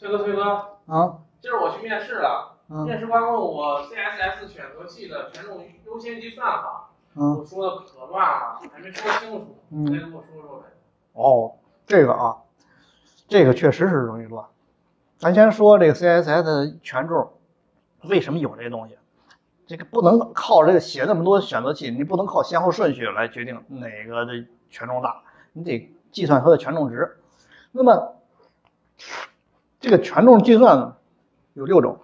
崔哥，崔哥，啊今儿我去面试了，啊面试官问我 CSS 选择器的权重优先级算法，啊我说的可乱了，还没说清楚，嗯你再给我说说呗。哦，这个啊，这个确实是容易乱。咱先说这个 CSS 的权重，为什么有这东西？这个不能靠这个写那么多选择器，你不能靠先后顺序来决定哪个的权重大，你得计算它的权重值。那么这个权重计算呢，有六种，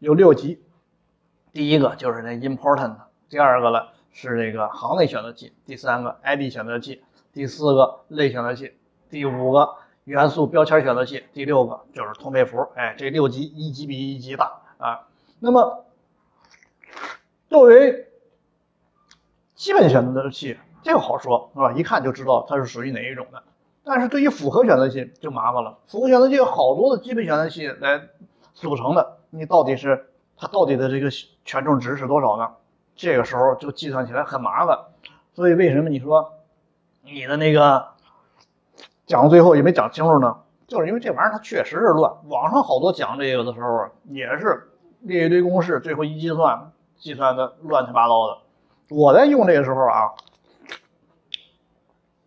有六级。第一个就是那 important，第二个呢是这个行内选择器，第三个 ID 选择器，第四个类选择器，第五个元素标签选择器，第六个就是通配符。哎，这六级一级比一级大啊。那么作为基本选择器，这个好说是吧？一看就知道它是属于哪一种的。但是对于复合选择器就麻烦了，复合选择器有好多的基本选择器来组成的，你到底是它到底的这个权重值是多少呢？这个时候就计算起来很麻烦。所以为什么你说你的那个讲到最后也没讲清楚呢？就是因为这玩意儿它确实是乱。网上好多讲这个的时候也是列一堆公式，最后一计算计算的乱七八糟的。我在用这个时候啊，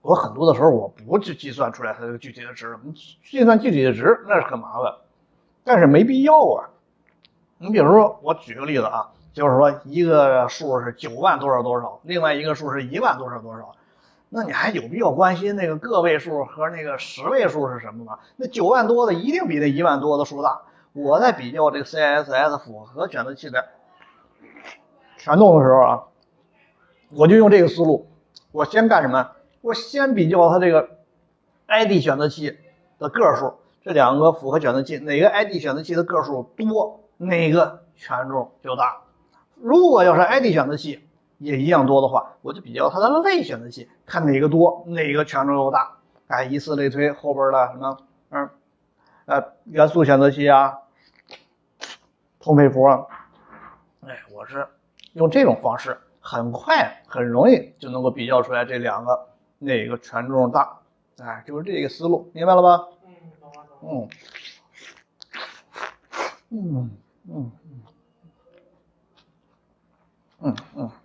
我很多的时候我不去计算出来它这个具体的值，你计算具体的值那是很麻烦，但是没必要啊。你比如说，我举个例子啊，就是说一个数是九万多少多少，另外一个数是一万多少多少，那你还有必要关心那个个位数和那个十位数是什么吗？那九万多的一定比那一万多的数大。我在比较这个 CSS 复合选择器的权重的时候啊，我就用这个思路，我先干什么？我先比较它这个 ID 选择器的个数，这两个复合选择器哪个 ID 选择器的个数多，哪个权重就大。如果要是 ID 选择器也一样多的话，我就比较它的类选择器，看哪个多，哪个权重又大。哎，以此类推，后边的什么，嗯，呃，元素选择器啊，通配符啊，哎，我是用这种方式，很快很容易就能够比较出来这两个哪个权重大。哎，就是这个思路，明白了吧？嗯，懂了懂了。嗯，嗯嗯嗯嗯嗯。